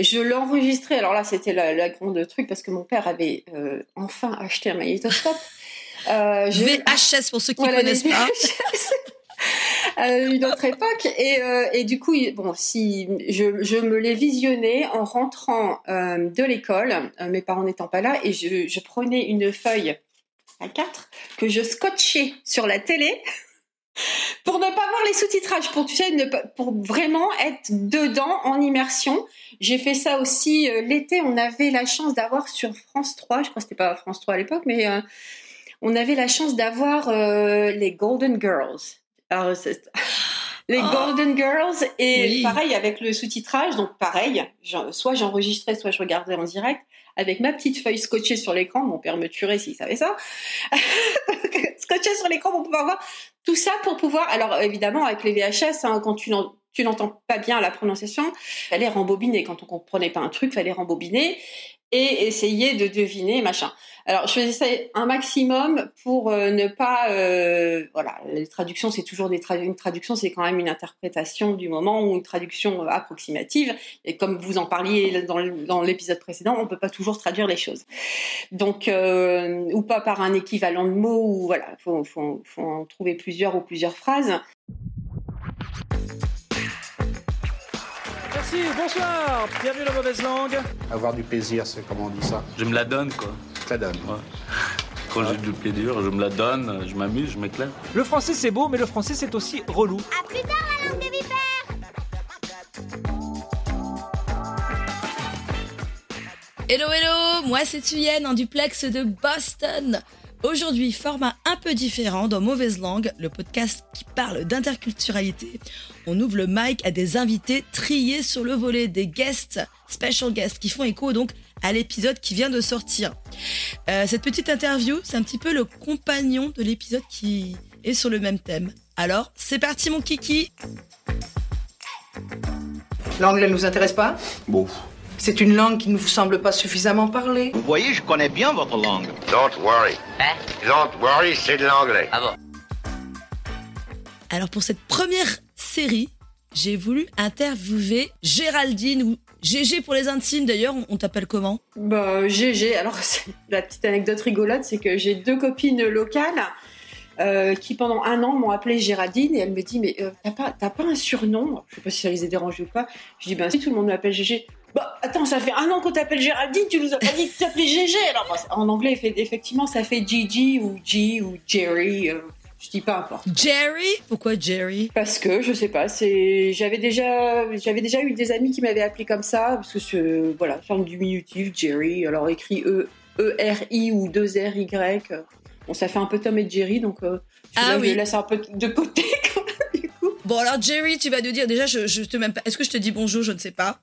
Je l'ai enregistré, alors là c'était la, la grande truc parce que mon père avait euh, enfin acheté un magnétoscope. Euh, je- VHS pour ceux qui Voilà, connaissent pas. Une autre époque et, euh, et du coup bon si je, je me l'ai visionné en rentrant euh, de l'école mes parents n'étant pas là et je, je prenais une feuille à 4 que je scotchais sur la télé pour ne pas voir les sous-titrages pour tu sais vraiment être dedans en immersion j'ai fait ça aussi euh, l'été on avait la chance d'avoir sur France 3 je crois que c'était pas France 3 à l'époque mais euh, on avait la chance d'avoir euh, les Golden Girls. Les Oh. Golden Girls et Oui. pareil avec le sous-titrage, donc pareil, soit j'enregistrais, soit je regardais en direct avec ma petite feuille scotchée sur l'écran. Mon père me tuerait s'il savait ça. scotchée sur l'écran pour pouvoir voir tout ça pour pouvoir. Alors évidemment avec les VHS, hein, quand tu tu n'entends pas bien la prononciation, fallait rembobiner. Quand on comprenait pas un truc, fallait rembobiner et essayer de deviner machin. Alors je faisais ça un maximum pour euh, ne pas euh, voilà. Les traductions c'est toujours une traduction c'est quand même une interprétation du moment ou une traduction euh, approximative. Et comme vous en parliez dans l'épisode précédent on peut pas toujours traduire les choses. Donc ou pas par un équivalent de mots ou voilà. Faut faut en trouver plusieurs ou plusieurs phrases Merci, bonsoir, bienvenue dans Mauvaise Langue. Avoir du plaisir, c'est comment on dit ça Je me la donne, quoi. Ça donne. Quand j'ai du plaisir, je me la donne, je m'amuse, je m'éclate. Le français c'est beau, mais le français c'est aussi relou. Hello hello, moi c'est Thuyen en duplex de Boston. Aujourd'hui, format un peu différent dans Mauvaise Langue, le podcast qui parle d'interculturalité. On ouvre le mic à des invités triés sur le volet, des guests, special guests, qui font écho donc à l'épisode qui vient de sortir. Euh, cette petite interview, c'est un petit peu le compagnon de l'épisode qui est sur le même thème. Alors, c'est parti mon kiki L'anglais ne nous intéresse pas? Bon. C'est une langue qui ne vous semble pas suffisamment parler Vous voyez, je connais bien votre langue. Don't worry. Hein? Don't worry, c'est de l'anglais. Ah bon? Alors pour cette première série, j'ai voulu interviewer Géraldine ou GG pour les intimes d'ailleurs, on- t'appelle comment? Bah, GG. Alors, la petite anecdote rigolote, c'est que j'ai deux copines locales euh, qui, pendant un an, m'ont appelée Géraldine et elle me dit Mais euh, t'as pas, t'as pas un surnom? Je sais pas si ça les a dérangés ou pas. Je dis Ben, si tout le monde m'appelle GG. Bah, attends, ça fait un an qu'on t'appelle Géraldine, tu nous as pas dit que tu t'appelais GG. Alors, bah, en anglais, effectivement, ça fait Gigi ou G ou Jerry. euh, je dis pas importe. Jerry? Pourquoi Jerry? Parce que je sais pas, c'est j'avais déjà j'avais déjà eu des amis qui m'avaient appelé comme ça parce que c'est voilà, forme diminutif Jerry, alors écrit E E R I ou 2 R Y. Bon, ça fait un peu Tom et Jerry donc euh, Ah je oui. le laisse un peu de côté. quand même, du coup. Bon alors Jerry, tu vas nous dire déjà, je, je te même pas. Est-ce que je te dis bonjour Je ne sais pas.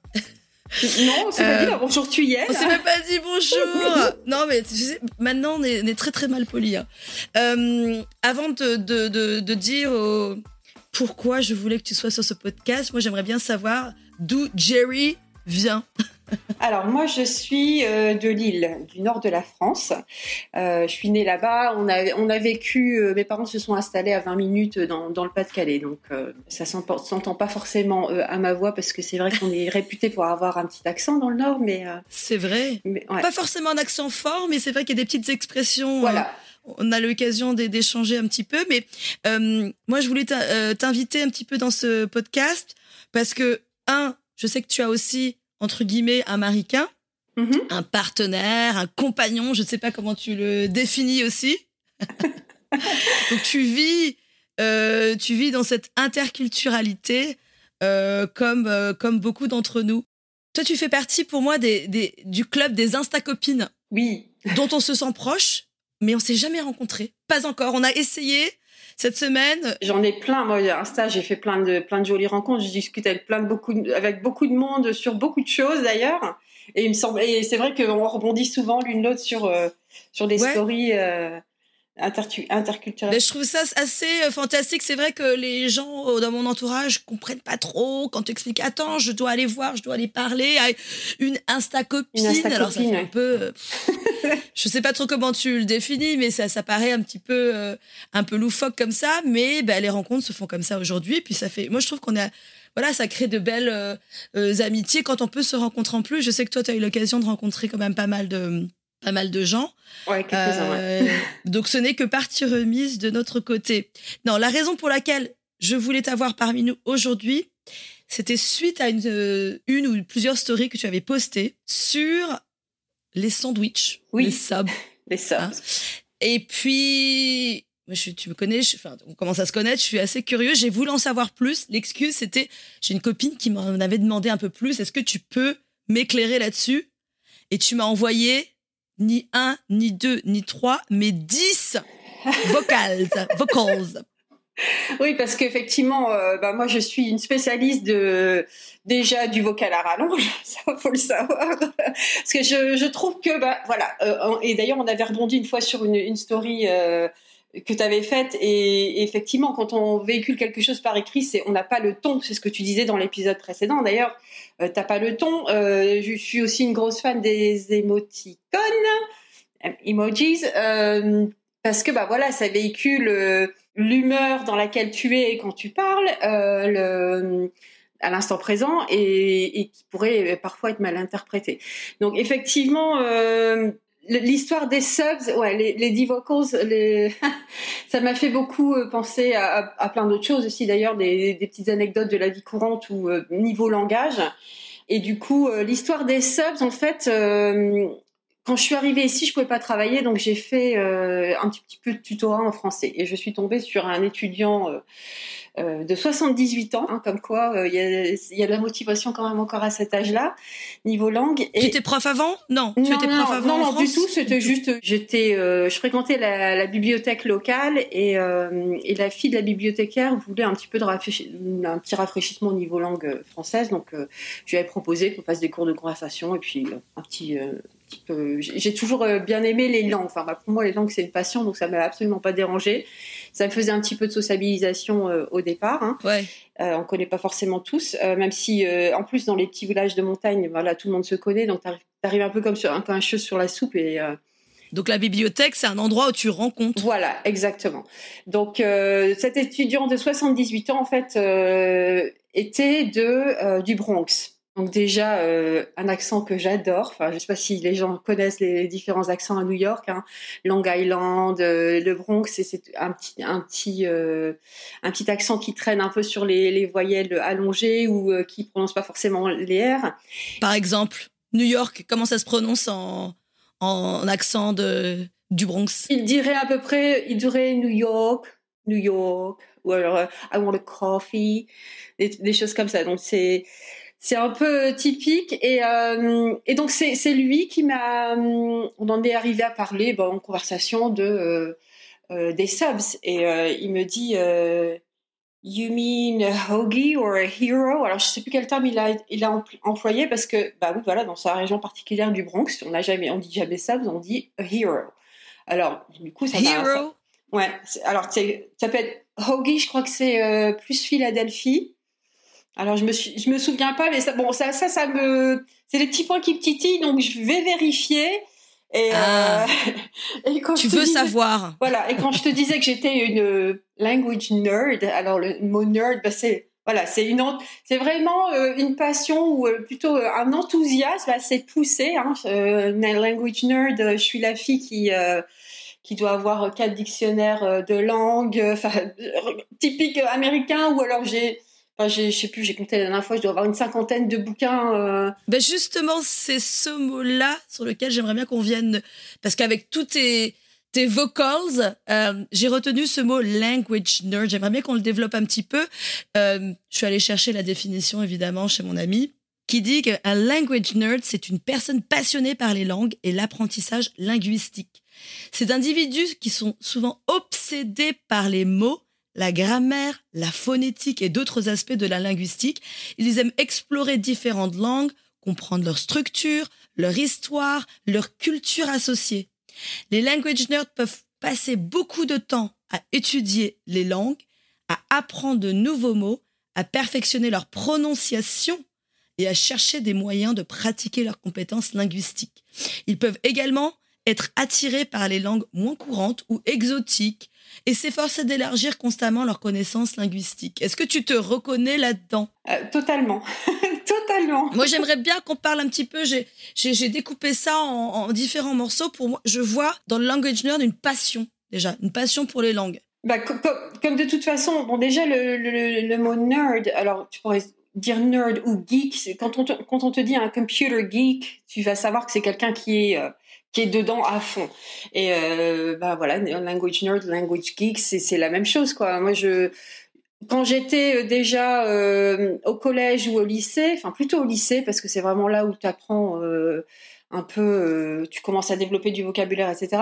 Non, on s'est pas Euh, dit là, bonjour tu y es. On s'est même pas dit bonjour. non mais tu sais, maintenant on est, on est très très mal poli. hein. Euh, avant de, de, de, de dire euh, pourquoi je voulais que tu sois sur ce podcast, moi j'aimerais bien savoir d'où Jerry vient. Alors moi je suis euh, de Lille, du nord de la France. Euh, je suis née là-bas. On a on a vécu. euh, mes parents se sont installés à 20 minutes dans, dans le Pas-de-Calais, donc ça s'entend s'entend pas forcément à ma voix parce que c'est vrai qu'on est réputé pour avoir un petit accent dans le nord, mais, C'est vrai. mais ouais. Pas forcément un accent fort, mais c'est vrai qu'il y a des petites expressions. Voilà. on a l'occasion d'é- d'échanger un petit peu. Mais euh, moi, je voulais t'in- t'inviter un petit peu dans ce podcast parce que, un, je sais que tu as aussi, entre guillemets, un maricain, Mhm. un partenaire, un compagnon, je ne sais pas comment tu le définis aussi. Donc tu vis, euh, tu vis dans cette interculturalité euh, comme, euh, comme beaucoup d'entre nous. Toi, tu fais partie pour moi des, des, du club des Insta-copines Oui. dont on se sent proche, mais on s'est jamais rencontrés. Pas encore. On a essayé. Cette semaine, J'en ai plein. Moi, Insta, j'ai fait plein de, plein de jolies rencontres. Je discute avec plein de beaucoup, de- avec beaucoup de monde sur beaucoup de choses d'ailleurs. Et il me semble, et c'est vrai qu'on rebondit souvent l'une l'autre sur, euh, sur des Ouais. stories euh. Ben, je trouve ça assez euh, fantastique. C'est vrai que les gens euh, dans mon entourage comprennent pas trop quand tu expliques Attends, je dois aller voir, je dois aller parler à une Insta copine. Alors ça un peu. Je sais pas trop comment tu le définis, mais ça, ça paraît un petit peu, euh, un peu loufoque comme ça. Mais ben, les rencontres se font comme ça aujourd'hui. Puis ça fait. Moi, je trouve qu'on a. Voilà, ça crée de belles euh, euh, amitiés quand on peut se rencontrer en plus. Je sais que toi, tu as eu l'occasion de rencontrer quand même pas mal de, pas mal de gens. Ouais, quelques-uns, ouais. Euh, donc ce n'est que partie remise de notre côté. Non, la raison pour laquelle je voulais t'avoir parmi nous aujourd'hui, c'était suite à une, euh, une ou plusieurs stories que tu avais postées sur les sandwichs, Oui. les subs. Les subs. Hein. Et puis, je, tu me connais, je, enfin, on commence à se connaître, je suis assez curieux, j'ai voulu en savoir plus. L'excuse, c'était, j'ai une copine qui m'en avait demandé un peu plus, est-ce que tu peux m'éclairer là-dessus? Et tu m'as envoyé ni un, ni deux, ni trois, mais dix vocals. vocals. Oui, parce qu'effectivement, euh, bah, moi, je suis une spécialiste de déjà du vocal à rallonge, ça faut le savoir. parce que je, je trouve que, bah, voilà, euh, et d'ailleurs, on avait rebondi une fois sur une, une story euh, que tu avais faite, et, effectivement, quand on véhicule quelque chose par écrit, c'est on n'a pas le ton, c'est ce que tu disais dans l'épisode précédent. D'ailleurs, euh, t'as pas le ton. Je suis aussi une grosse fan des émoticônes, emojis. parce que bah voilà, ça véhicule l'humeur dans laquelle tu es quand tu parles, euh, le, à l'instant présent, et, et qui pourrait euh, parfois être mal interprété. Donc effectivement, euh, l'histoire des subs, ouais, les, les les... ça m'a fait beaucoup euh, penser à, à- à plein d'autres choses aussi, d'ailleurs, des, des petites anecdotes de la vie courante ou euh, niveau langage. Et du coup, euh, l'histoire des subs, en fait, euh, quand je suis arrivée ici, je pouvais pas travailler, donc j'ai fait euh, un petit, petit peu de tutorat en français. Et je suis tombée sur un étudiant euh, euh, de 78 ans, hein, comme quoi il y, a, il y a de la motivation quand même encore à cet âge-là, niveau langue. Tu étais prof avant? Non, tu non, étais non, prof avant non, en non, du tout. C'était juste, j'étais, je fréquentais la, la bibliothèque locale et, et la fille de la bibliothécaire voulait un petit peu de rafraîchi- un petit rafraîchissement au niveau langue française, donc je lui avais proposé qu'on fasse des cours de conversation et puis un petit. J'ai toujours euh, bien aimé les langues. Enfin, bah, pour moi, les langues c'est une passion, donc ça m'a absolument pas dérangé. Ça me faisait un petit peu de sociabilisation euh, au départ. Hein. Ouais. Euh, on connaît pas forcément tous, euh, même si en plus dans les petits villages de montagne, voilà, tout le monde se connaît, donc t'arrives arrives un peu comme sur un peu un cheveu sur la soupe et Donc la bibliothèque, c'est un endroit où tu rencontres. voilà, exactement. Donc cet étudiant de 78 ans en fait était de du Bronx. Donc déjà euh, un accent que j'adore. Enfin, je sais pas si les gens connaissent les différents accents à New York. Hein. Long Island, euh, le Bronx, c'est- un petit un petit euh, un petit accent qui traîne un peu sur les, les voyelles allongées ou qui prononce pas forcément les R. Par exemple, New York, comment ça se prononce en, en accent de, du Bronx? Il dirait à peu près, il dirait New York, New York, ou alors I want a coffee, des, des choses comme ça. Donc c'est c'est un peu typique et euh, et donc c'est lui qui m'a, hum, on en est arrivé à parler bon, en conversation de euh, euh, des subs et euh, il me dit euh, You mean a hoagie or a hero? Alors je sais plus quel terme il a il a empl- employé parce que bah oui voilà dans sa région particulière du Bronx on n'a jamais on dit jamais subs on dit a hero. Alors du coup ça Hero? Ouais, alors c'est- ça peut être Hoagie, je crois que c'est euh, plus Philadelphie. Alors je me suis, je me souviens pas, mais ça, bon, ça, ça, ça me, c'est des petits points qui me titillent, donc je vais vérifier. Et, Ah. euh, et quand Tu je te veux disais- savoir Voilà, et quand je te disais que j'étais une euh, language nerd, alors le mot nerd, bah, c'est voilà, c'est une, c'est vraiment euh, une passion ou euh, plutôt un enthousiasme assez poussé. Hein. Une language nerd, je suis la fille qui qui doit avoir quatre dictionnaires de langue, typique américain, ou alors j'ai, enfin je sais plus, j'ai compté la dernière fois, je dois avoir une cinquantaine de bouquins. euh, ben Justement, c'est ce mot-là sur lequel j'aimerais bien qu'on vienne. Parce qu'avec tous tes, tes vocals, euh, j'ai retenu ce mot language nerd. J'aimerais bien qu'on le développe un petit peu. Euh, je suis allée chercher la définition, évidemment, chez mon ami, qui dit qu'un language nerd, c'est une personne passionnée par les langues et l'apprentissage linguistique. C'est d'individus qui sont souvent obsédés par les mots, la grammaire, la phonétique et d'autres aspects de la linguistique. Ils aiment explorer différentes langues, comprendre leur structure, leur histoire, leur culture associée. Les language nerds peuvent passer beaucoup de temps à étudier les langues, à apprendre de nouveaux mots, à perfectionner leur prononciation et à chercher des moyens de pratiquer leurs compétences linguistiques. Ils peuvent également être attirés par les langues moins courantes ou exotiques et s'efforcer d'élargir constamment leurs connaissances linguistiques. Est-ce que tu te reconnais là-dedans? Euh, Totalement. Totalement. Moi, j'aimerais bien qu'on parle un petit peu. J'ai découpé ça en, différents morceaux. Pour moi, je vois dans le language nerd une passion, déjà, une passion pour les langues. Bah, comme, de toute façon, bon, déjà, le, le, mot nerd, alors tu pourrais dire nerd ou geek, quand on, te, quand on te dit un computer geek, tu vas savoir que c'est quelqu'un qui est. Euh, qui est dedans à fond. Et euh, bah voilà, language nerd, language geek, c'est la même chose quoi. Moi je quand j'étais euh, déjà euh, au collège ou au lycée, enfin plutôt au lycée parce que c'est vraiment là où tu apprends euh, un peu, euh, tu commences à développer du vocabulaire, etc.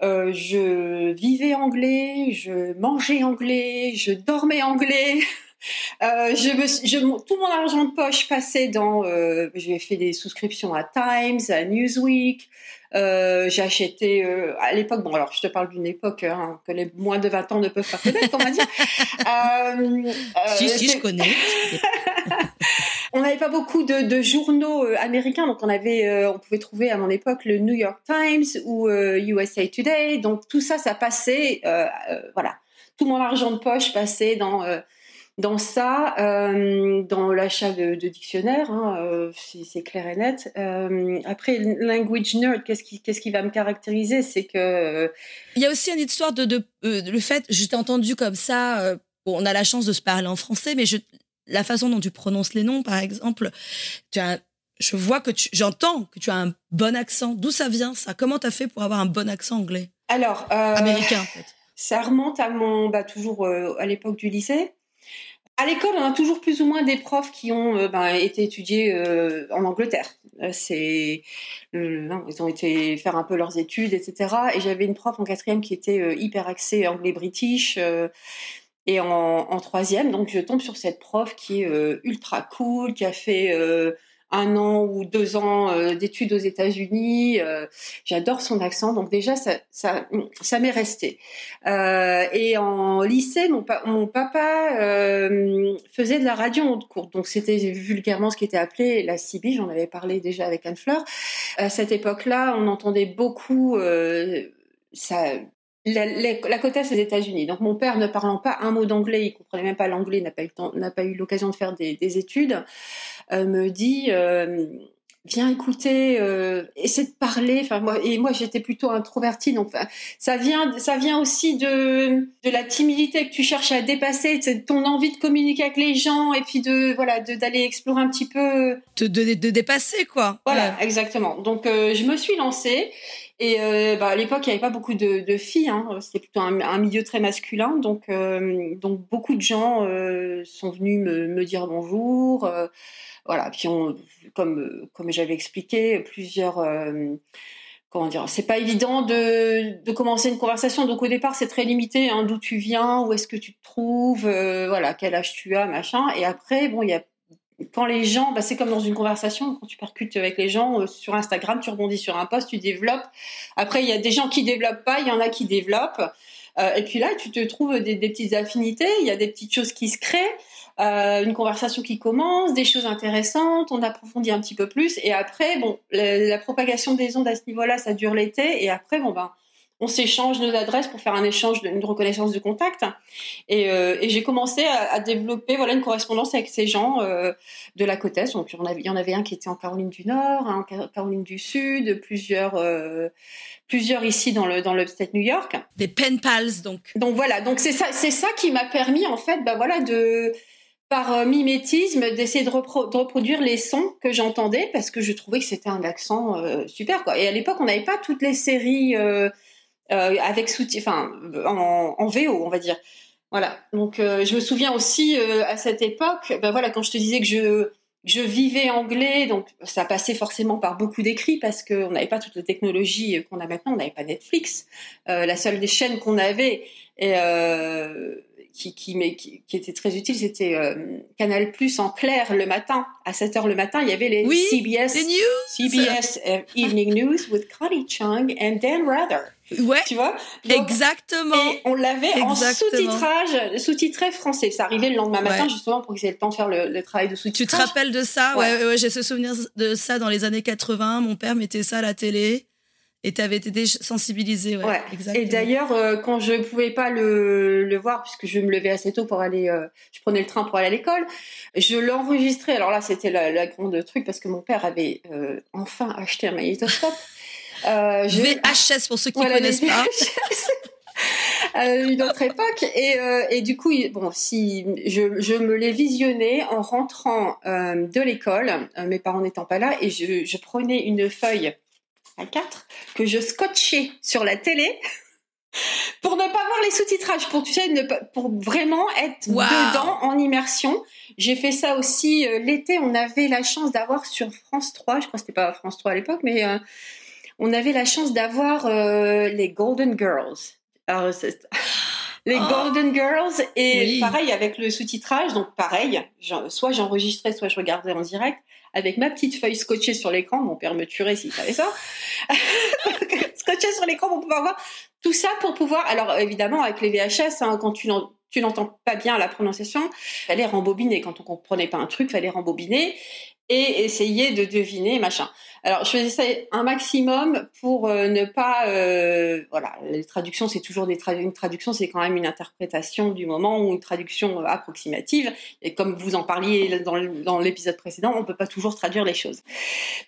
je vivais anglais, je mangeais anglais, je dormais anglais. Euh, je me, je, tout mon argent de poche passait dans. Euh, j'ai fait des souscriptions à Times, à Newsweek. Euh, j'ai acheté euh, à l'époque. Bon, alors je te parle d'une époque hein, que les moins de 20 ans ne peuvent pas connaître, on va dire. Euh, si, si, je connais. on n'avait pas beaucoup de, de journaux américains, donc on avait, on pouvait trouver à mon époque le New York Times ou USA Today. Donc tout ça, ça passait. voilà, tout mon argent de poche passait dans dans ça, euh, dans l'achat de, de dictionnaires, hein, euh, c'est clair et net. Euh, après, language nerd, qu'est-ce qui, va me caractériser? C'est que il y a aussi une histoire de, de, le fait, je t'ai entendu comme ça. Bon, on a la chance de se parler en français, mais je, la façon dont tu prononces les noms, par exemple, tu as, je vois que tu, j'entends que tu as un bon accent. D'où ça vient ça? Comment tu as fait pour avoir un bon accent anglais? Alors, américain. En fait. Ça remonte à mon, bah, toujours à l'époque du lycée. À l'école, on a toujours plus ou moins des profs qui ont euh, ben, été étudiés euh, en Angleterre. Euh, c'est, ils ont été faire un peu leurs études, etc. Et j'avais une prof en quatrième qui était hyper axée anglais-british. et en, en, troisième, donc je tombe sur cette prof qui est ultra cool, qui a fait un an ou deux ans euh, d'études aux États-Unis. Euh, j'adore son accent, donc déjà ça, ça, ça m'est resté. Euh, et en lycée, mon, papa faisait de la radio en cours, donc c'était vulgairement ce qui était appelé la CB. J'en avais parlé déjà avec Anne Fleur. À cette époque-là, on entendait beaucoup ça, la, la, côte est des États-Unis. Donc mon père ne parlant pas un mot d'anglais, il comprenait même pas l'anglais, n'a pas eu l'occasion de faire des, des études, euh, me dit euh, viens écouter, euh, essaie de parler. Enfin moi et moi j'étais plutôt introvertie, donc ça vient ça vient aussi de de la timidité que tu cherches à dépasser, de ton envie de communiquer avec les gens et puis de voilà de d'aller explorer un petit peu de, de, de dépasser quoi. Voilà exactement. Donc je me suis lancée et euh, bah, à l'époque, il n'y avait pas beaucoup de, de filles. Hein. C'était plutôt un, un, milieu très masculin. Donc, euh, donc beaucoup de gens euh, sont venus me, me dire bonjour. Euh, voilà. Puis, on, comme, comme j'avais expliqué, plusieurs. Euh, comment dire C'est pas évident de, de commencer une conversation. Donc, au départ, c'est très limité. Hein, D'où tu viens Où est-ce que tu te trouves Voilà. Quel âge tu as Machin. Et après, bon, il y a quand les gens, bah c'est comme dans une conversation, quand tu percutes avec les gens euh, sur Instagram, tu rebondis sur un post, tu développes. Après, il y a des gens qui développent pas, il y en a qui développent. Euh, et puis là, tu te trouves des, des, petites affinités, il y a des petites choses qui se créent, euh, une conversation qui commence, des choses intéressantes, on approfondit un petit peu plus. Et après, bon, la, la propagation des ondes à ce niveau-là, ça dure l'été. Et après, bon ben on s'échange nos adresses pour faire un échange, de, une reconnaissance de contact. Et, euh, et j'ai commencé à, à, développer voilà une correspondance avec ces gens euh, de la côte est. Donc il y, en avait, un qui était en Caroline du Nord, un en Caroline du Sud, plusieurs euh, plusieurs ici dans le dans l'upstate New York. Des pen pals donc. Donc voilà, donc c'est ça c'est ça qui m'a permis en fait bah voilà de par euh, mimétisme d'essayer de, repro de, reproduire les sons que j'entendais parce que je trouvais que c'était un accent euh, super quoi. Et à l'époque on n'avait pas toutes les séries euh, euh, avec soutien, enfin en, en, VO, on va dire. Voilà. Donc euh, je me souviens aussi euh, à cette époque, ben voilà, quand je te disais que je je vivais anglais, donc ça passait forcément par beaucoup d'écrits parce qu'on n'avait pas toute la technologie qu'on a maintenant, on n'avait pas Netflix. La seule des chaînes qu'on avait, et, qui, qui, mais, qui, qui était très utile, c'était euh, Canal Plus en clair le matin. À 7 heures le matin, il y avait les Oui, CBS, les news. CBS euh, Evening News with Connie Chung and Dan Rather. Ouais, Tu vois? Donc, exactement. Et on l'avait en sous-titrage, sous-titré français. Ça arrivait le lendemain matin, Ouais. justement, pour qu'ils aient le temps de faire le, le travail de Tu sous-titrage. te rappelles de ça? Ouais. Ouais, ouais, ouais, j'ai ce souvenir de ça dans les années 80. Mon père mettait ça à la télé et t'avais été sensibilisé. Ouais, Ouais. exactement. Et d'ailleurs, euh, quand je pouvais pas le, le voir, puisque je me levais assez tôt pour aller, euh, je prenais le train pour aller à l'école, je l'enregistrais. Alors là, c'était la, la grande truc parce que mon père avait euh, enfin acheté un magnétoscope. Euh, je- VHS pour ceux qui Voilà, connaissent pas. Une autre époque et, euh, et du coup bon si je, je me l'ai visionné en rentrant euh, de l'école euh, mes parents n'étant pas là et je, je prenais une feuille à 4 que je scotchais sur la télé pour ne pas voir les sous-titrages pour tu sais ne pas, pour vraiment être Wow. dedans en immersion j'ai fait ça aussi euh, l'été on avait la chance d'avoir sur France 3 je crois que c'était pas France 3 à l'époque mais euh, on avait la chance d'avoir euh, les Golden Girls alors, les Oh. Golden Girls et Oui. pareil avec le sous-titrage donc pareil soit j'enregistrais soit je regardais en direct avec ma petite feuille scotchée sur l'écran mon père me tuerait s'il savait ça scotchée sur l'écran pour pouvoir voir tout ça pour pouvoir alors évidemment avec les VHS hein, quand tu tu n'entends pas bien la prononciation fallait rembobiner quand on comprenait pas un truc fallait rembobiner et essayer de deviner machin. Alors je faisais ça un maximum pour euh, ne pas euh, voilà. Les traductions c'est toujours des une traduction c'est quand même une interprétation du moment ou une traduction euh, approximative. Et comme vous en parliez dans l'épisode précédent on peut pas toujours traduire les choses.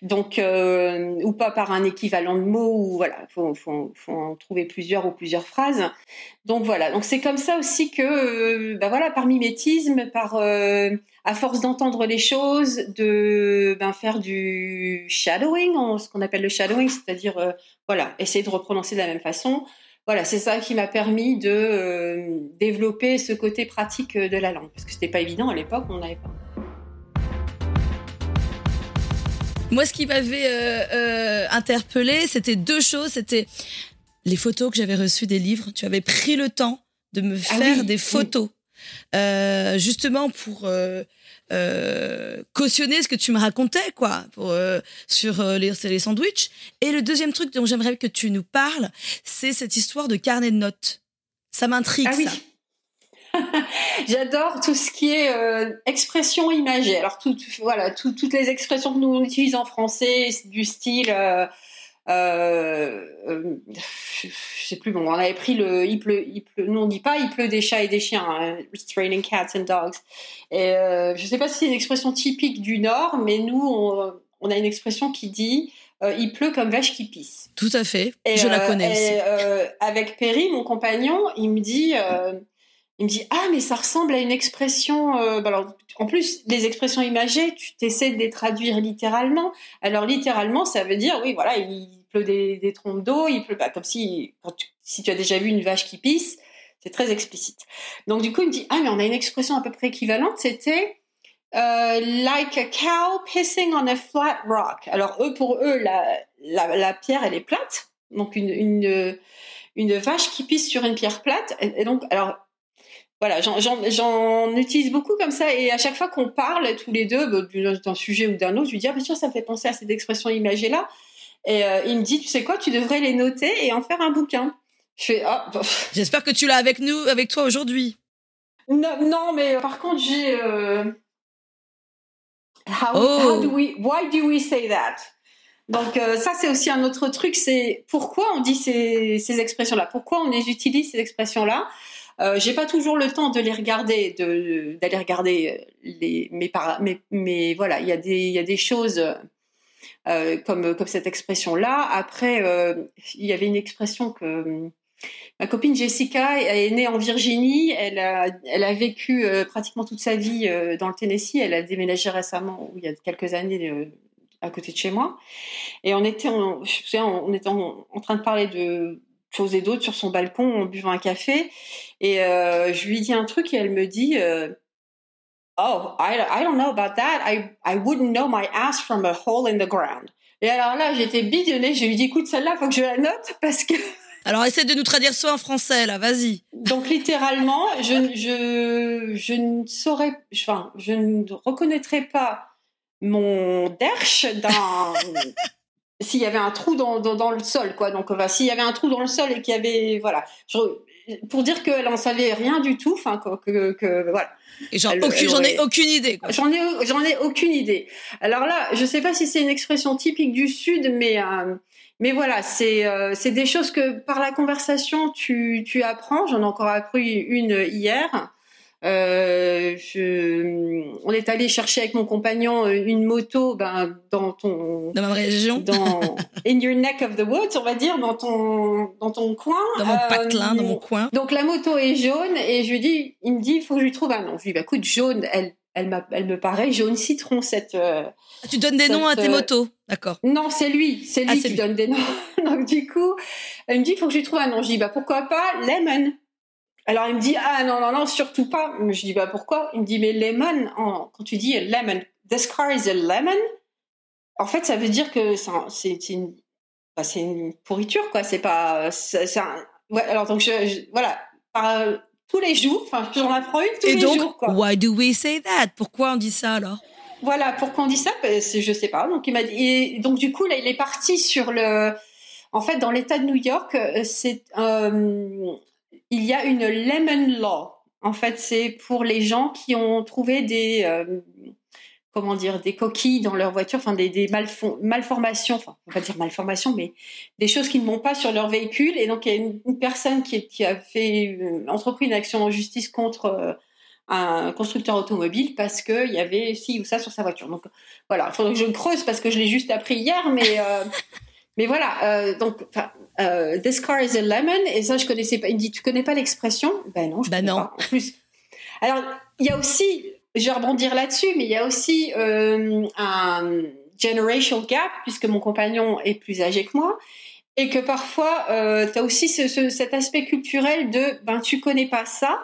Donc ou pas par un équivalent de mots ou voilà. Faut, faut, faut en trouver plusieurs ou plusieurs phrases. Donc voilà. Donc c'est comme ça aussi que bah voilà par mimétisme par à force d'entendre les choses, de ben, faire du shadowing, en- ce qu'on appelle le shadowing, c'est-à-dire euh, voilà, essayer de reprononcer de la même façon. Voilà, c'est ça qui m'a permis de euh, développer ce côté pratique euh, de la langue, parce que c'était pas évident à l'époque, on n'avait pas. Moi, ce qui m'avait euh, euh, interpellé, c'était deux choses. C'était les photos que j'avais reçues des livres. Tu avais pris le temps de me Ah faire oui, des photos, euh, justement pour euh, cautionner ce que tu me racontais, quoi, pour, euh, sur euh, les, les sandwichs. Et le deuxième truc dont j'aimerais que tu nous parles, c'est cette histoire de carnet de notes. Ça m'intrigue, Ah oui. ça. J'adore tout ce qui est euh, expression imagée. Alors tout, voilà, tout- toutes les expressions que nous on utilise en français, du style, euh, euh, euh, je je sais plus. Bon, on avait pris le, il pleut, il pleut. Non, on dit pas, il pleut des chats et des chiens. hein, It's raining cats and dogs. Et euh, je sais pas si c'est une expression typique du Nord, mais nous, on, on a une expression qui dit, euh, il pleut comme vache qui pisse. Tout à fait. Et, Je la euh, connais et, aussi. avec Perry, mon compagnon, il me dit, il me dit, ah mais ça ressemble à une expression. bah alors, en plus, les expressions imagées, tu t'essaies de les traduire littéralement. Alors littéralement, ça veut dire, oui, voilà, il pleut des, trompes d'eau, il pleut pas comme si, tu- si tu as déjà vu une vache qui pisse, c'est très explicite. Donc du coup, il me dit, ah mais on a une expression à peu près équivalente, c'était euh, like a cow pissing on a flat rock. Alors eux, pour eux, la, la, pierre, elle est plate. Donc une, une, vache qui pisse sur une pierre plate. Et, donc, alors, voilà, j'en- utilise beaucoup comme ça. Et à chaque fois qu'on parle tous les deux bah, d'un sujet ou d'un autre, je lui dis, ah bah tiens, ça me fait penser à cette expression imagée-là. Et euh, il me dit, tu sais quoi, tu devrais les noter et en faire un bouquin. Je fais, ah, bah, J'espère que tu l'as avec nous, avec toi aujourd'hui. non, non, mais euh, par contre, j'ai. euh, How, Oh. how do we, why do we say that? Donc euh, ça, c'est aussi un autre truc. C'est pourquoi on dit ces, ces expressions-là? Pourquoi on les utilise ces expressions-là? Euh, j'ai pas toujours le temps de les regarder, de d'aller regarder les mes para, mais mais voilà, il y a des il y a des choses euh, comme cette expression-là. Après, euh, il y avait une expression que Ma copine Jessica est née en Virginie. Elle a, vécu euh, pratiquement toute sa vie euh, dans le Tennessee. Elle a déménagé récemment, il y a quelques années, euh, à côté de chez moi. Et on était, en, en, train de parler de choses et d'autres sur son balcon en buvant un café. Et euh, je lui dis un truc et elle me dit euh, Oh, I, I don't know about that. I, I wouldn't know my ass from a hole in the ground. Et alors là, j'étais bidonnée. Je lui dis Écoute, celle-là, faut que je la note parce que Alors essaie de nous traduire ça en français là, vas-y. Donc littéralement, je, je, je ne saurais, enfin, je ne reconnaîtrais pas mon derche d'un s'il y avait un trou dans, dans, dans, le sol, quoi. Donc, enfin, s'il y avait un trou dans le sol et qu'il y avait, voilà, je, pour dire qu'elle en savait rien du tout, enfin, que, que, voilà. Et j'en ai aucune idée. J'en ai, j'en ai aucune idée. Alors là, je sais pas si c'est une expression typique du Sud, mais euh, mais voilà, c'est euh, c'est des choses que par la conversation tu tu apprends. J'en ai encore appris une hier. Euh, je, on est allé chercher avec mon compagnon euh, une moto ben, dans ton dans ma région. dans in your neck of the woods on va dire dans ton dans ton coin. Dans mon patelin dans mon coin. donc la moto est jaune et je lui dis il me dit il faut que je lui trouve un nom. Je lui dis bah écoute jaune elle elle, elle me paraît jaune citron cette ah, tu donnes des noms à tes motos. D'accord. Non c'est lui c'est lui ah, qui donne des noms. Donc du coup elle me dit il faut que je lui trouve un nom. Je dis bah pourquoi pas lemon alors il me dit ah non non non surtout pas. Je dis bah pourquoi? Il me dit mais lemon quand tu dis lemon, this car is a lemon. En fait ça veut dire que c'est une bah, une pourriture quoi. C'est pas c'est un ouais alors donc je, voilà par, tous les jours. Enfin j'en apprends une tous Et les donc, jours quoi. Why do we say that? Pourquoi on dit ça alors? Voilà pourquoi on dit ça? Ben, Je sais pas. Donc il m'a dit donc du coup là il est parti sur le en fait, dans l'État de New York, euh, c'est euh, il y a une lemon law. En fait, c'est pour les gens qui ont trouvé des euh, comment dire des coquilles dans leur voiture, enfin des, des malformations, enfin on va dire malformations, mais des choses qui ne vont pas sur leur véhicule. Et donc il y a une, personne qui, a fait euh, entrepris une action en justice contre euh, un constructeur automobile parce qu'il y avait ci ou ça sur sa voiture. Donc voilà, il faudrait que je creuse parce que je l'ai juste appris hier, mais mais voilà, donc euh, This car is a lemon. Et ça, je connaissais pas. Il me dit, tu connais pas l'expression? Ben non, je ben non. Pas. En plus. Alors, il y a aussi, je vais rebondir là-dessus, mais il y a aussi euh, un generational gap, puisque mon compagnon est plus âgé que moi. Et que parfois, euh, tu as aussi ce, ce, cet aspect culturel de, ben, tu connais pas ça?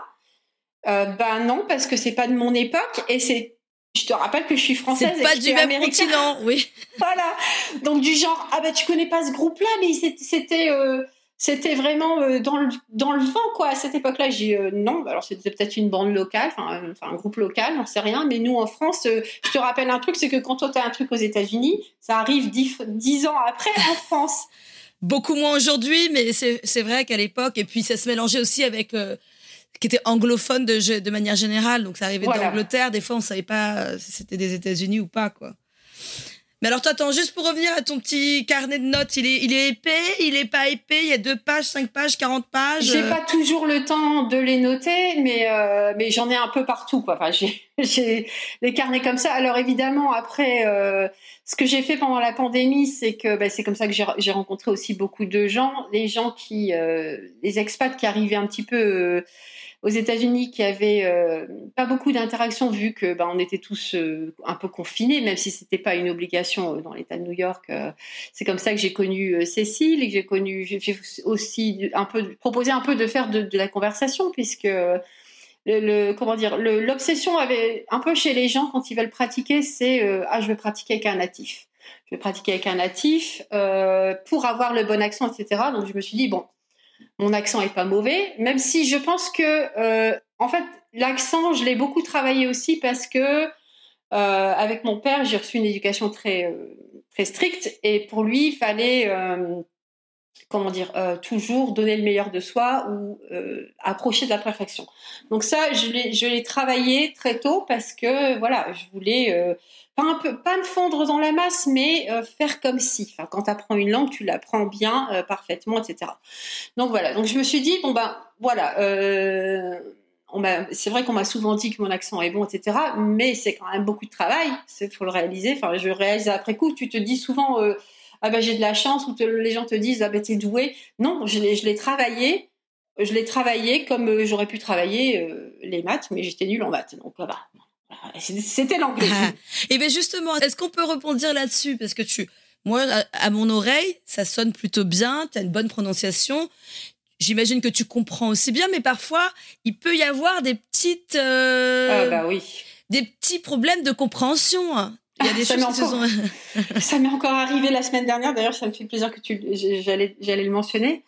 Euh, ben non, parce que c'est pas de mon époque et c'est je te rappelle que je suis française. C'est pas du même continent, oui. voilà. Donc du genre, ah bah tu connais pas ce groupe-là, mais c'était euh, c'était vraiment euh, dans le dans le vent quoi. À cette époque-là, j'ai euh, non. Alors c'était peut-être une bande locale, enfin un, groupe local, on sait rien. Mais nous en France, je te rappelle un truc, c'est que quand toi as un truc aux États-Unis, ça arrive dix, ans après en France. Beaucoup moins aujourd'hui, mais c'est vrai qu'à l'époque, et puis ça se mélangeait aussi avec qui était anglophone de, de manière générale. Donc, ça arrivait d'Angleterre. Des fois, on savait pas euh, si c'était des États-Unis ou pas, quoi. Mais alors, toi, attends, juste pour revenir à ton petit carnet de notes, il est, il est épais, il est pas épais, il y a deux pages, cinq pages, 40 pages. J'ai pas toujours le temps de les noter, mais, euh, mais j'en ai un peu partout, quoi. Enfin, j'ai des carnets comme ça. Alors, évidemment, après, euh, ce que j'ai fait pendant la pandémie, c'est que bah, c'est comme ça que j'ai rencontré aussi beaucoup de gens, les gens qui, euh, les expats qui arrivaient un petit peu aux États-Unis qui avaient euh, pas beaucoup d'interactions vu que ben, on était tous euh, un peu confinés, même si c'était pas une obligation euh, dans l'État de New York. c'est comme ça que j'ai connu Cécile et que j'ai connu, j'ai aussi un peu proposé un peu de faire de, la conversation puisque le, comment dire, l'obsession avait un peu chez les gens quand ils veulent pratiquer, c'est ah je veux pratiquer avec un natif, je veux pratiquer avec un natif pour avoir le bon accent, etc. Donc je me suis dit bon mon accent est pas mauvais, même si je pense que, euh, en fait, l'accent, je l'ai beaucoup travaillé aussi parce que euh, avec mon père, j'ai reçu une éducation très euh, très stricte et pour lui, il fallait comment dire, toujours donner le meilleur de soi ou approcher de la perfection. Donc ça, je l'ai, je l'ai travaillé très tôt parce que voilà, je voulais pas me fondre dans la masse, mais euh, faire comme si. Quand tu apprends une langue, tu l'apprends bien, euh, parfaitement, etc. Donc voilà. Donc je me suis dit bon ben voilà. Euh, c'est vrai qu'on m'a souvent dit que mon accent est bon, etc. Mais c'est quand même beaucoup de travail. Il faut le réaliser. Enfin, je réalise après coup. Tu te dis souvent ah ben j'ai de la chance ou les gens te disent ah ben t'es doué. Non, je l'ai, travaillé. Je l'ai travaillé comme j'aurais pu travailler les maths, mais j'étais nulle en maths. Donc voilà. C'était l'anglais. Ah. Et eh bien justement, est-ce qu'on peut rebondir là-dessus? Parce que tu, moi, à, mon oreille, ça sonne plutôt bien, tu as une bonne prononciation. J'imagine que tu comprends aussi bien, mais parfois, il peut y avoir des petites... Euh, ah bah oui. Des petits problèmes de compréhension. Il y a des ça choses ça m'est encore arrivé la semaine dernière. D'ailleurs, ça me fait plaisir que tu, j'allais, j'allais le mentionner.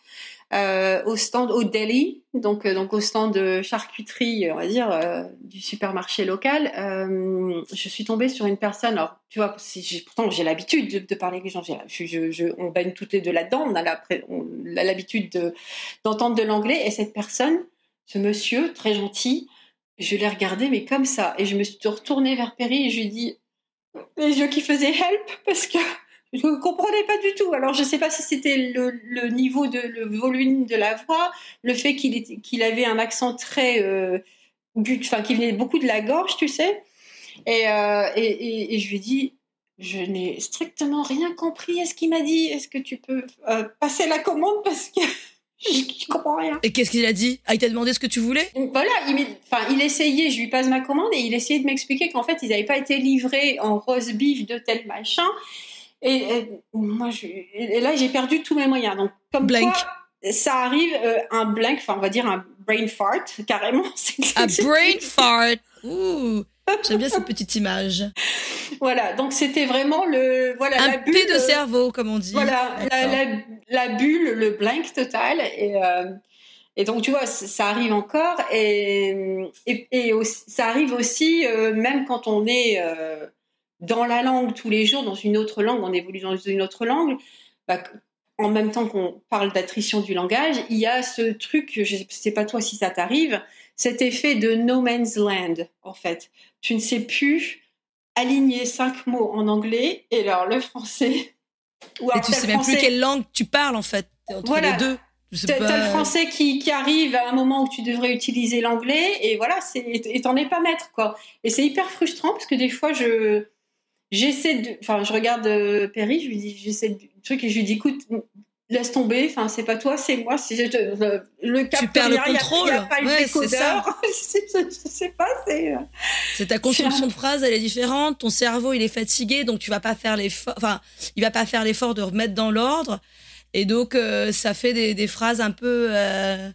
Euh, au stand au deli, donc euh, donc au stand de charcuterie, on va dire, euh, du supermarché local. Je suis tombée sur une personne. Alors, tu vois, pourtant j'ai l'habitude de, parler avec les gens. On baigne toutes les deux là-dedans. On a l'habitude de- d'entendre de l'anglais. Et cette personne, ce monsieur très gentil, je l'ai regardé mais comme ça. Et je me suis retournée vers Perry et je lui ai dit les yeux qui faisaient help parce que je ne comprenais pas du tout. Alors je ne sais pas si c'était le, le niveau de le volume de la voix, le fait qu'il avait un accent très euh, but, enfin qui venait beaucoup de la gorge, tu sais. Et, euh, et, et, et je lui ai dit je n'ai strictement rien compris à ce qu'il m'a dit. Est-ce que tu peux euh, passer la commande parce que je, je comprends rien. Et qu'est-ce qu'il a dit? Ah, il t'a demandé ce que tu voulais? Voilà, il, enfin, il essayait, je lui passe ma commande et il essayait de m'expliquer qu'en fait, ils n'avaient pas été livrés en rose beef de tel machin. Et, et moi, je, et là, j'ai perdu tous mes moyens. Donc, comme Blank. quoi, ça arrive, euh, un blank, enfin, on va dire un brain fart, carrément. Un brain fart Ouh J'aime bien cette petite image. Voilà, donc c'était vraiment le, voilà, Un la bulle. De euh, cerveau, comme on dit. Voilà, la, D'accord. la, la bulle, le blank total. Et, euh, et donc, tu vois, ça arrive encore. Et, et, et aussi- ça arrive aussi, euh, même quand on est euh, dans la langue tous les jours, dans une autre langue, on évolue dans une autre langue, bah, en même temps qu'on parle d'attrition du langage, il y a ce truc, je sais pas toi si ça t'arrive, cet effet de no man's land, en fait. Tu ne sais plus aligner cinq mots en anglais, et alors le français. Ou Et tu t'as sais même plus quelle langue tu parles, en fait. Entre Voilà. les deux. T'as pas. le français qui, qui arrive à un moment où tu devrais utiliser l'anglais et voilà, et t'en es pas maître quoi. Et c'est hyper frustrant parce que des fois je j'essaie de, enfin je regarde euh, Perry, je lui dis j'essaie de truc et je lui dis écoute laisse tomber, enfin c'est pas toi, c'est moi, c'est je- le, le capteur, perds le il y a- il y a- contrôle. a pas Ouais, c'est ça. je, je- sais pas, c'est euh, C'est ta construction de phrase, elle est différente. Ton cerveau, il est fatigué, donc tu vas pas faire l'effort. Enfin, il va pas faire l'effort de remettre dans l'ordre, et donc euh, ça fait des, des phrases un peu euh.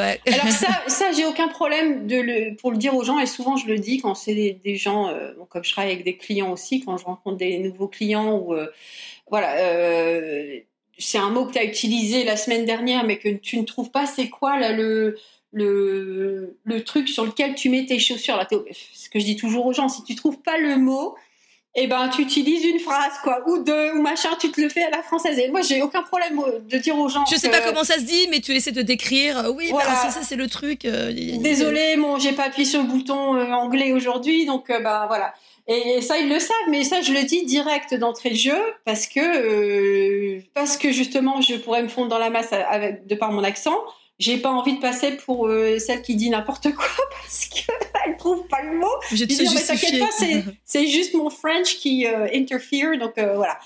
Ouais. Alors ça, ça j'ai aucun problème de le, pour le dire aux gens et souvent je le dis quand c'est des, des gens, euh, bon, comme je travaille avec des clients aussi, quand je rencontre des nouveaux clients ou euh, voilà, euh, c'est un mot que tu as utilisé la semaine dernière mais que tu ne trouves pas, c'est quoi là le le, le truc sur lequel tu mets tes chaussures? Là, Ce que je dis toujours aux gens, si tu trouves pas le mot, eh ben tu utilises une phrase quoi ou deux ou machin, tu te le fais à la française. Et moi j'ai aucun problème euh, de dire aux gens. Je sais que- pas comment ça se dit, mais tu essaies de décrire. euh, Oui, Voilà. bah, ça, ça, c'est le truc. euh, Désolée, bon, j'ai pas appuyé sur le bouton euh, anglais aujourd'hui, donc euh, bah voilà. Et, et ça, ils le savent, mais ça, je le dis direct d'entrée de jeu parce que euh, parce que justement, je pourrais me fondre dans la masse avec de par mon accent. J'ai pas envie de passer pour euh, celle qui dit n'importe quoi parce qu'elle trouve pas le mot. Je te non, mais t'inquiète pas, c'est juste mon French qui euh, interfere, donc euh, voilà.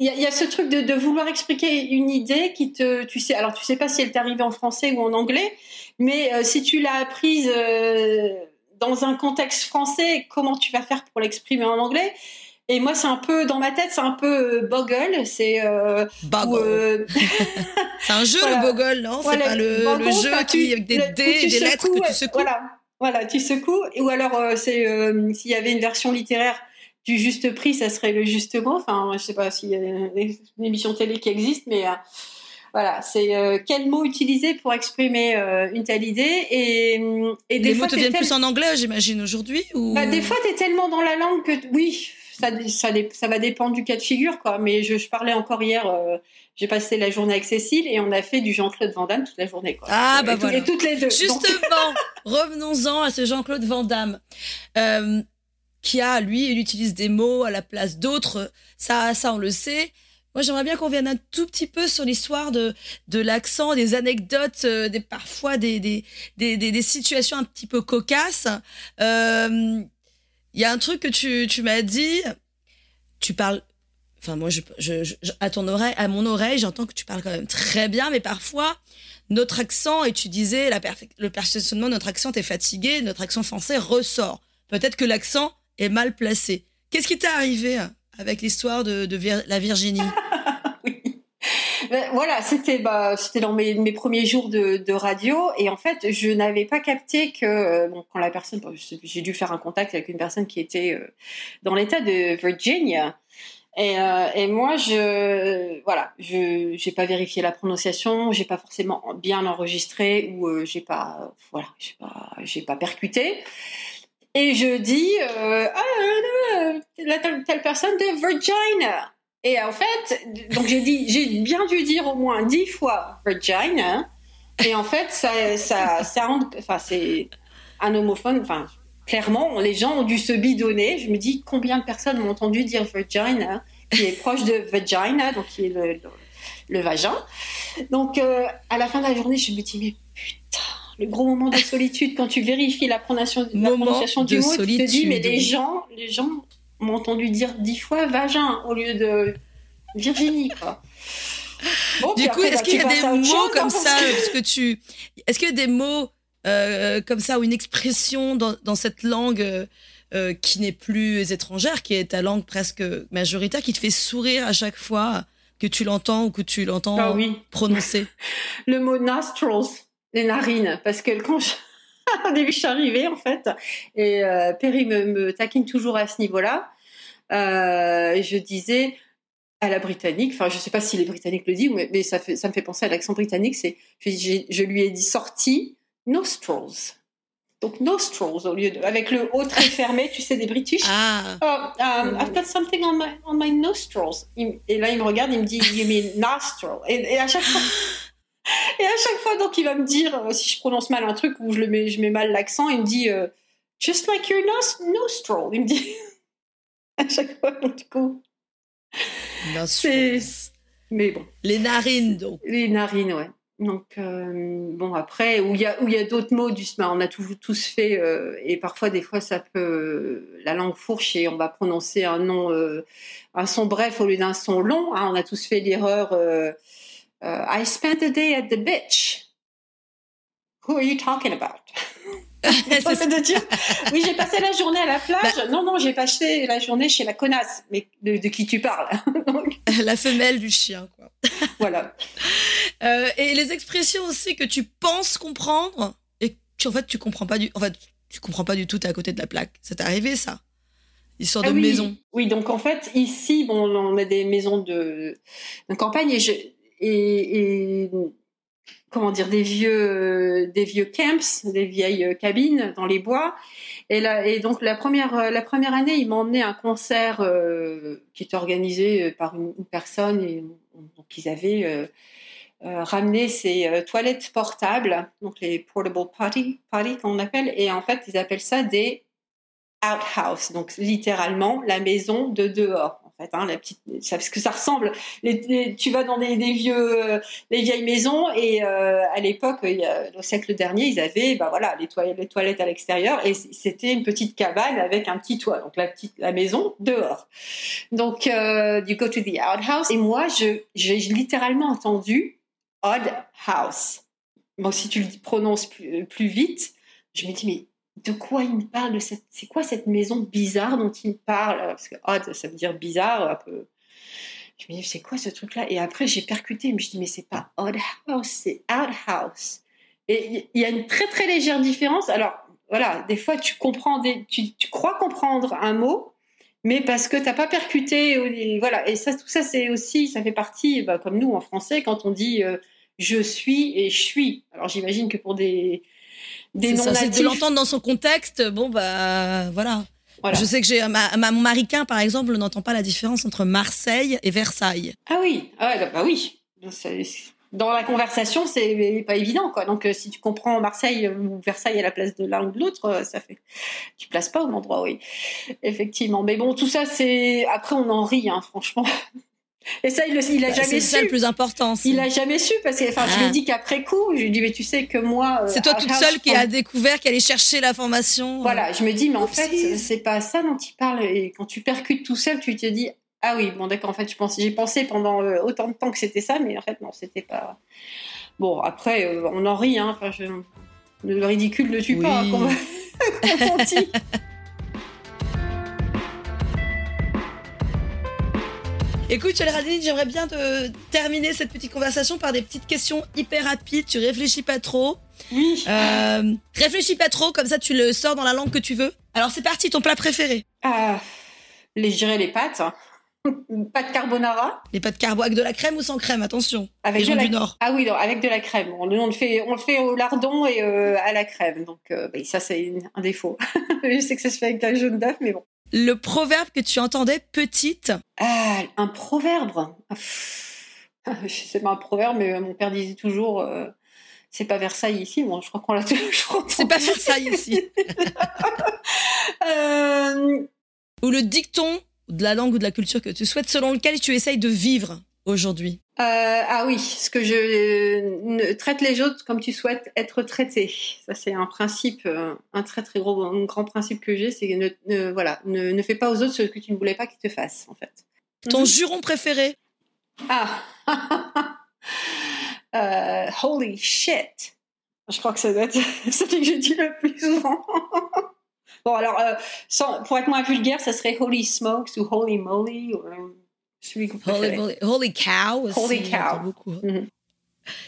Il y, a, il y a ce truc de, de vouloir expliquer une idée qui te, tu sais, alors tu sais pas si elle t'est arrivée en français ou en anglais, mais euh, si tu l'as apprise dans un contexte français, comment tu vas faire pour l'exprimer en anglais? Et moi, c'est un peu dans ma tête, c'est un peu euh, boggle, c'est euh, euh, C'est un jeu, Voilà. le Boggle, non? Voilà, C'est pas le, jeu qui, tu- avec des le- dés, des lettres que tu secoues, secoues? Voilà, voilà, tu secoues. Ou alors, euh, c'est euh, s'il y avait une version littéraire du juste prix, ça serait le juste mot. Enfin, je sais pas s'il y a une, une émission télé qui existe, mais voilà, c'est euh, quel mot utiliser pour exprimer euh, une telle idée? Et, et des Les fois, mots te viennent tel- plus en anglais, j'imagine, aujourd'hui ou... bah, des fois, tu es tellement dans la langue que oui, ça, ça, va dépendre du cas de figure, quoi. Mais je, je parlais encore hier, euh, j'ai passé la journée avec Cécile et on a fait du Jean-Claude Van Damme toute la journée, quoi. Ah, Et bah tout- voilà. Et toutes les deux. Justement, revenons-en à ce Jean-Claude Van Damme, euh, qui a, lui, il utilise des mots à la place d'autres. Ça, ça, on le sait. Moi, j'aimerais bien qu'on vienne un tout petit peu sur l'histoire de, de l'accent, des anecdotes, euh, des, parfois des, des, des, des, des situations un petit peu cocasses. Euh, Il y a un truc que tu, tu m'as dit. Tu parles. Enfin, moi, je, je, je- à ton oreille, à mon oreille, j'entends que tu parles quand même très bien, mais parfois, notre accent, et tu disais, le perfectionnement de notre accent est fatigué, notre accent français ressort. Peut-être que l'accent est mal placé. Qu'est-ce qui t'est arrivé avec l'histoire de, la Virginie? Voilà, c'était bah, c'était dans mes, premiers jours de, radio et en fait, je n'avais pas capté que euh, bon, quand la personne, j'ai dû faire un contact avec une personne qui était euh, dans l'État de Virginia Et, euh, et moi, je voilà, je j'ai pas vérifié la prononciation, j'ai pas forcément bien enregistré ou euh, j'ai pas voilà, j'ai pas percuté. Et je dis ah telle, telle personne de Virginia. Et en fait, donc j'ai dit j'ai bien dû dire au moins dix fois Virginia. Et en fait, ça ça ça enfin c'est un homophone, enfin clairement, les gens ont dû se bidonner. Je me dis combien de personnes m'ont entendu dire vagina, qui est proche de vagina, donc qui est le, le, le vagin. Donc, euh, à la fin de la journée, je me dis, mais putain, le gros moment de solitude, quand tu vérifies la prononciation, la prononciation du mot, solitude. tu te dis, mais les gens, les gens m'ont entendu dire dix fois vagin au lieu de Virginie, quoi. Bon, du coup, est-ce qu'il y a des mots comme ça, parce que tu, est-ce qu'il y a des mots euh, comme ça ou une expression dans, dans cette langue euh, euh, qui n'est plus étrangère, qui est ta langue presque majoritaire, qui te fait sourire à chaque fois que tu l'entends ou que tu l'entends ah oui. prononcer? Le mot nostrils, les narines, parce que quand je... au début je suis arrivée en fait, et euh, Perry me, me, taquine toujours à ce niveau-là, euh, je disais à la britannique, enfin je sais pas si les britanniques le disent, mais, mais ça, fait, ça me fait penser à l'accent britannique, c'est je, je lui ai dit sortie nostrils. Donc nostrils au lieu de avec le haut très fermé, tu sais des British. Ah. Oh, um, I've got something on my on my nostrils. Et là il me regarde, il me dit you mean nostril. Et, et à chaque fois et à chaque fois donc il va me dire euh, si je prononce mal un truc ou je le mets je mets mal l'accent, il me dit euh, just like your nos nostril. Il me dit à chaque fois donc du coup. Mais bon. Les narines donc. Les narines ouais. Donc euh, bon après où il y a où il y a d'autres mots du on a tous tous fait euh, et parfois des fois ça peut la langue fourche et on va prononcer un nom euh, un son bref au lieu d'un son long hein, on a tous fait l'erreur euh, I spent the day at the beach. Who are you talking about? De dire? oui j'ai passé la journée à la plage. Bah, non non j'ai passé la journée chez la connasse. Mais de, de qui tu parles? Donc... la femelle du chien quoi. Voilà. Euh, et les expressions aussi que tu penses comprendre et que en fait tu comprends pas du en fait tu comprends pas du tout t'es à côté de la plaque. C'est arrivé ça? Histoire de ah oui, maison. Oui donc en fait ici bon on a des maisons de, de campagne et je et, comment dire des vieux des vieux camps des vieilles cabines dans les bois. Et donc la première la première année ils m'ont emmené à un concert euh, qui était organisé par une, personne et donc ils avaient euh, euh, ramené ces toilettes portables donc les portable potty potty qu'on appelle. Et en fait ils appellent ça des outhouse donc littéralement la maison de dehors hein, la petite, parce que ça ressemble. Tu vas dans des, vieux, euh, les vieilles maisons et euh, à l'époque, au siècle dernier, ils avaient, bah voilà, les toilettes, à l'extérieur et c'était une petite cabane avec un petit toit, donc la petite, la maison dehors. Donc, euh, you go to the outhouse et moi, je, j'ai littéralement entendu odd house. Bon, si tu le prononces plus vite, je me dis mais de quoi il me parle de c'est quoi cette maison bizarre dont il me parle? Parce que odd ça veut dire bizarre un peu. Je me dis c'est quoi ce truc là et après j'ai percuté je me dis mais c'est pas odd house c'est out house. Et il y a une très très légère différence. Alors voilà des fois tu comprends tu crois comprendre un mot mais parce que t'as pas percuté et voilà. Et ça tout ça c'est aussi ça fait partie bah, comme nous en français quand on dit euh, je suis et je suis. Alors j'imagine que pour des des noms natifs. Tu l'entends dans son contexte, bon bah voilà. voilà. Je sais que j'ai ma, ma, mon maricain par exemple n'entend pas la différence entre Marseille et Versailles. Ah oui, ah bah oui. Dans la conversation, c'est pas évident quoi. Donc euh, si tu comprends Marseille ou Versailles à la place de l'un ou de l'autre, euh, ça fait tu places pas au endroit, oui. Effectivement. Mais bon, tout ça c'est après on en rit hein, franchement. Et ça, il, il a bah, jamais su. C'est ça le plus important. Il a jamais su parce que, enfin, ah. je lui ai dit qu'après coup, je lui ai dit, mais tu sais que moi. C'est toi toute seule qui a découvert, qui allait chercher l'information. Voilà, je me dis, mais en fait, c'est pas ça dont il parle. Et quand tu percutes tout seul, tu te dis, ah oui, bon, d'accord, en fait, j'ai pensé pendant euh, autant de temps que c'était ça, mais en fait, non, c'était pas. Bon, après, euh, on en rit, hein. Enfin, je... le ridicule ne tue oui. pas, comme Écoute, Radine, j'aimerais bien te terminer cette petite conversation par des petites questions hyper rapides. Tu réfléchis pas trop. Oui. Euh, réfléchis pas trop, comme ça tu le sors dans la langue que tu veux. Alors c'est parti, ton plat préféré Ah, les, je dirais les pâtes. Pas de carbonara. Les pâtes carbo avec de la crème ou sans crème, attention. Avec les gens de la... du Nord. Ah oui, non, avec de la crème. On, on le fait, on le fait au lardon et euh, à la crème. Donc euh, bah, ça, c'est un défaut. je sais que ça se fait avec de la jaune d'œuf, mais bon. Le proverbe que tu entendais petite. Ah, un proverbe. Ah. Je sais pas un proverbe, mais euh, mon père disait toujours. euh, c'est pas Versailles ici. Bon, je crois qu'on l'a toujours. C'est pas Versailles ici. Euh, ou le dicton de la langue ou de la culture que tu souhaites, selon lequel tu essayes de vivre aujourd'hui. Euh, ah oui, ce que je euh, traite les autres comme tu souhaites être traité. Ça c'est un principe, euh, un très très gros, un grand principe que j'ai, c'est que ne, ne- voilà, ne, ne fais pas aux autres ce que tu ne voulais pas qu'ils te fassent en fait. Ton Mhm. juron préféré Ah, holy shit. Je crois que ça doit être celui que je dis le plus souvent. bon alors, sans- pour être moins vulgaire, ça serait holy smokes ou holy moly ou celui que vous Holy, préférez. holy- holy cow aussi. Holy cow. beaucoup. Mhm.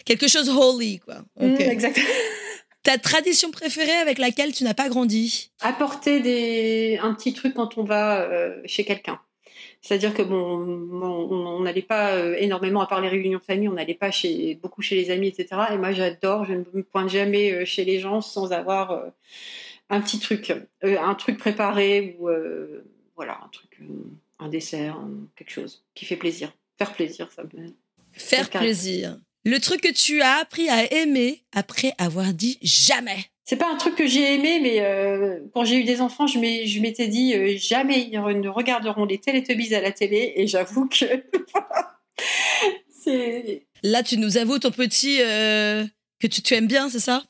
Quelque chose holy, quoi. Mm, Ok. exactement. Ta tradition préférée avec laquelle tu n'as pas grandi? Apporter des, un petit truc quand on va euh, chez quelqu'un. C'est-à-dire que bon, on n'allait pas euh, énormément, à part les réunions de famille, on n'allait pas chez, beaucoup chez les amis, etc. Et moi, j'adore, je ne me pointe jamais euh, chez les gens sans avoir euh, un petit truc, euh, un truc préparé ou euh, voilà, un truc, un dessert, quelque chose qui fait plaisir. Faire plaisir, ça me. Faire plaisir. Le truc que tu as appris à aimer après avoir dit jamais. C'est pas un truc que j'ai aimé, mais euh, quand j'ai eu des enfants, je m'étais dit euh, jamais ils ne regarderont les Teletubbies à la télé, et j'avoue que Là, tu nous avoues ton petit euh, que tu, tu aimes bien, c'est ça?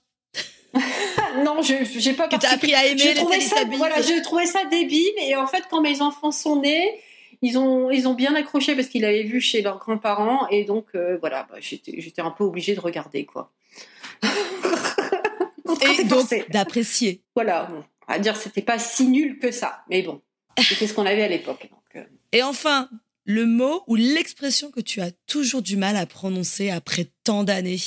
non, je j'ai pas Que t'as appris à aimer je les ça, voilà, je trouvais ça débile, et en fait, quand mes enfants sont nés, ils ont ils ont bien accroché parce qu'ils l'avaient vu chez leurs grands-parents, et donc euh, voilà, bah, j'étais j'étais un peu obligée de regarder quoi. Et donc d'apprécier. Voilà, bon, à dire c'était pas si nul que ça, mais bon, c'était ce qu'on avait à l'époque. euh. Et enfin, le mot ou l'expression que tu as toujours du mal à prononcer après tant d'années?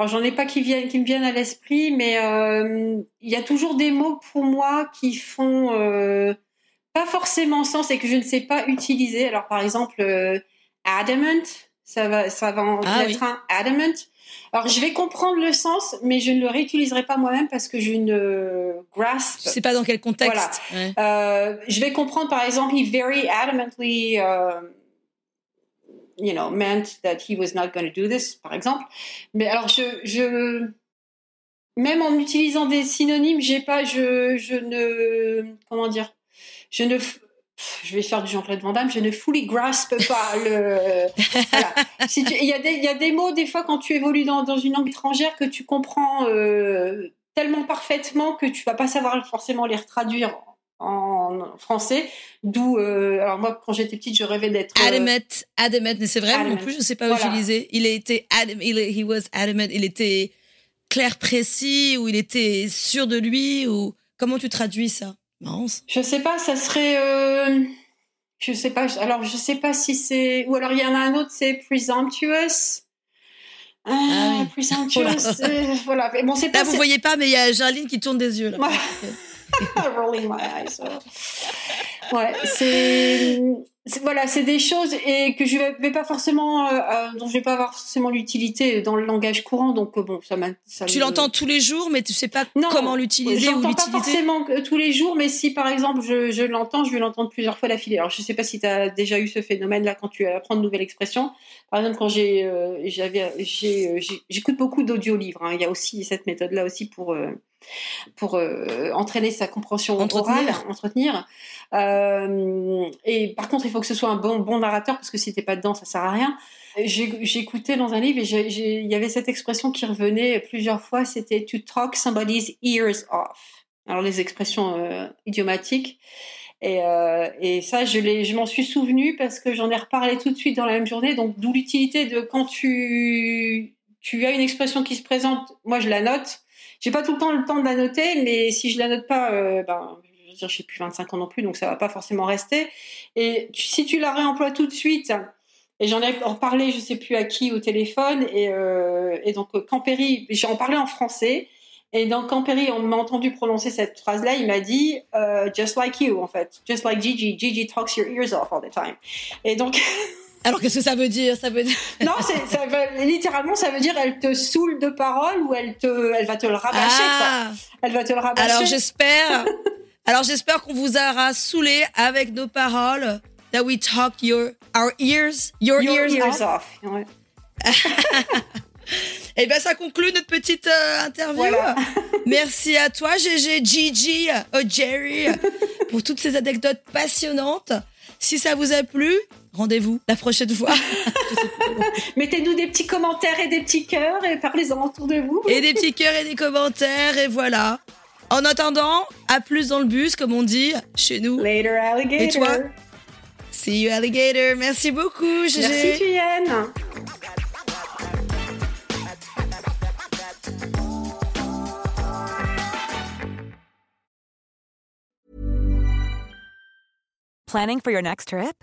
Alors j'en ai pas qui viennent, qui me viennent à l'esprit, mais euh, il y a toujours des mots pour moi qui font euh, pas forcément sens et que je ne sais pas utiliser. Alors par exemple, euh, adamant, ça va, ça va en Ah être un adamant. Alors je vais comprendre le sens, mais je ne le réutiliserai pas moi-même parce que je ne grasp. Je sais pas dans quel contexte. Ouais. Euh, je vais comprendre par exemple, he very adamantly, uh, you know, meant that he was not going to do this, par exemple. Mais alors, je, je, même en utilisant des synonymes, j'ai pas, je, je ne, comment dire, je ne, je vais faire du Jean-Claude Van Damme, je ne fully grasp pas le. voilà. Si tu- Il y, a des- il y a des mots, des fois, quand tu évolues dans, dans une langue étrangère, que tu comprends euh, tellement parfaitement que tu vas pas savoir forcément les retraduire en français. D'où, euh, alors moi, quand j'étais petite, je rêvais d'être. euh, Adamant, adamant, mais c'est vrai, non plus, je sais pas Voilà. utiliser. Il été adam, il, he was adamant, il était clair, précis, ou il était sûr de lui, ou comment tu traduis ça? Je sais pas, ça serait. euh, je sais pas. Alors, je sais pas si c'est. Ou alors, il y en a un autre, c'est presumptuous. Ah, Ah oui. presumptuous. Là. euh, voilà. Mais bon, c'est Là, pas. vous voyez pas, mais il y a Jarline qui tourne des yeux. Là. Rolling my eyes. Ouais, c'est. c'est- Voilà, c'est des choses et que je vais vais pas forcément, euh, euh, dont je vais pas avoir forcément l'utilité dans le langage courant, donc euh, bon, ça m'a. ça Tu me- l'entends tous les jours, mais tu sais pas Non, comment l'utiliser ou J'entends pas l'utiliser. forcément tous les jours, mais si par exemple je, je l'entends, je vais l'entendre plusieurs fois d'affilée. Alors je sais pas si tu as déjà eu ce phénomène-là quand tu apprends de nouvelles expressions. Par exemple, quand j'ai, euh, j'avais, j'écoute beaucoup d'audiolivres. hein. Il y a aussi cette méthode-là aussi pour euh, pour euh, entraîner sa compréhension Entretenir. orale, entretenir. Euh, et par contre, il faut que ce soit un bon bon narrateur parce que si t'es pas dedans, ça sert à rien. J'écoutais dans un livre et il y avait cette expression qui revenait plusieurs fois, c'était to talk somebody's ears off. Alors les expressions euh, idiomatiques. Et, euh, et ça, je, m'en suis souvenu parce que j'en ai reparlé tout de suite dans la même journée. Donc d'où l'utilité de quand tu, tu as une expression qui se présente, moi je la note. J'ai pas tout le temps le temps de la noter, mais si je la note pas, euh, ben, je veux dire, j'ai plus 25 ans non plus, donc ça va pas forcément rester. Et si tu la réemploies tout de suite, et j'en ai reparlé, je sais plus à qui au téléphone, et, euh, et donc euh, Campéry, j'en parlais en français, Et donc, Perry on m'a entendu prononcer cette phrase-là, il m'a dit euh, just like you, en fait. Just like Gigi. Gigi talks your ears off all the time. Et donc. Alors, qu'est-ce que ça veut dire? Ça veut dire. non, ça veut, littéralement, ça veut dire elle te saoule de paroles ou elle, te, elle va te le rabâcher. Ah. Quoi. Elle va te le rabâcher. Alors, j'espère. alors, j'espère qu'on vous aura saoulé avec nos paroles. That we talk your, our ears, your, your ears, ears off. off. Ouais. Et bien, ça conclut notre petite euh, interview. Voilà. Merci à toi, GG, Gigi, oh Jerry, pour toutes ces anecdotes passionnantes. Si ça vous a plu, rendez-vous la prochaine fois. Mettez-nous des petits commentaires et des petits cœurs et parlez-en autour de vous. Et des petits cœurs et des commentaires, et voilà. En attendant, à plus dans le bus, comme on dit chez nous. Later, alligator. Et toi? See you, alligator. Merci beaucoup, GG. Merci, Tuyenne. Planning for your next trip?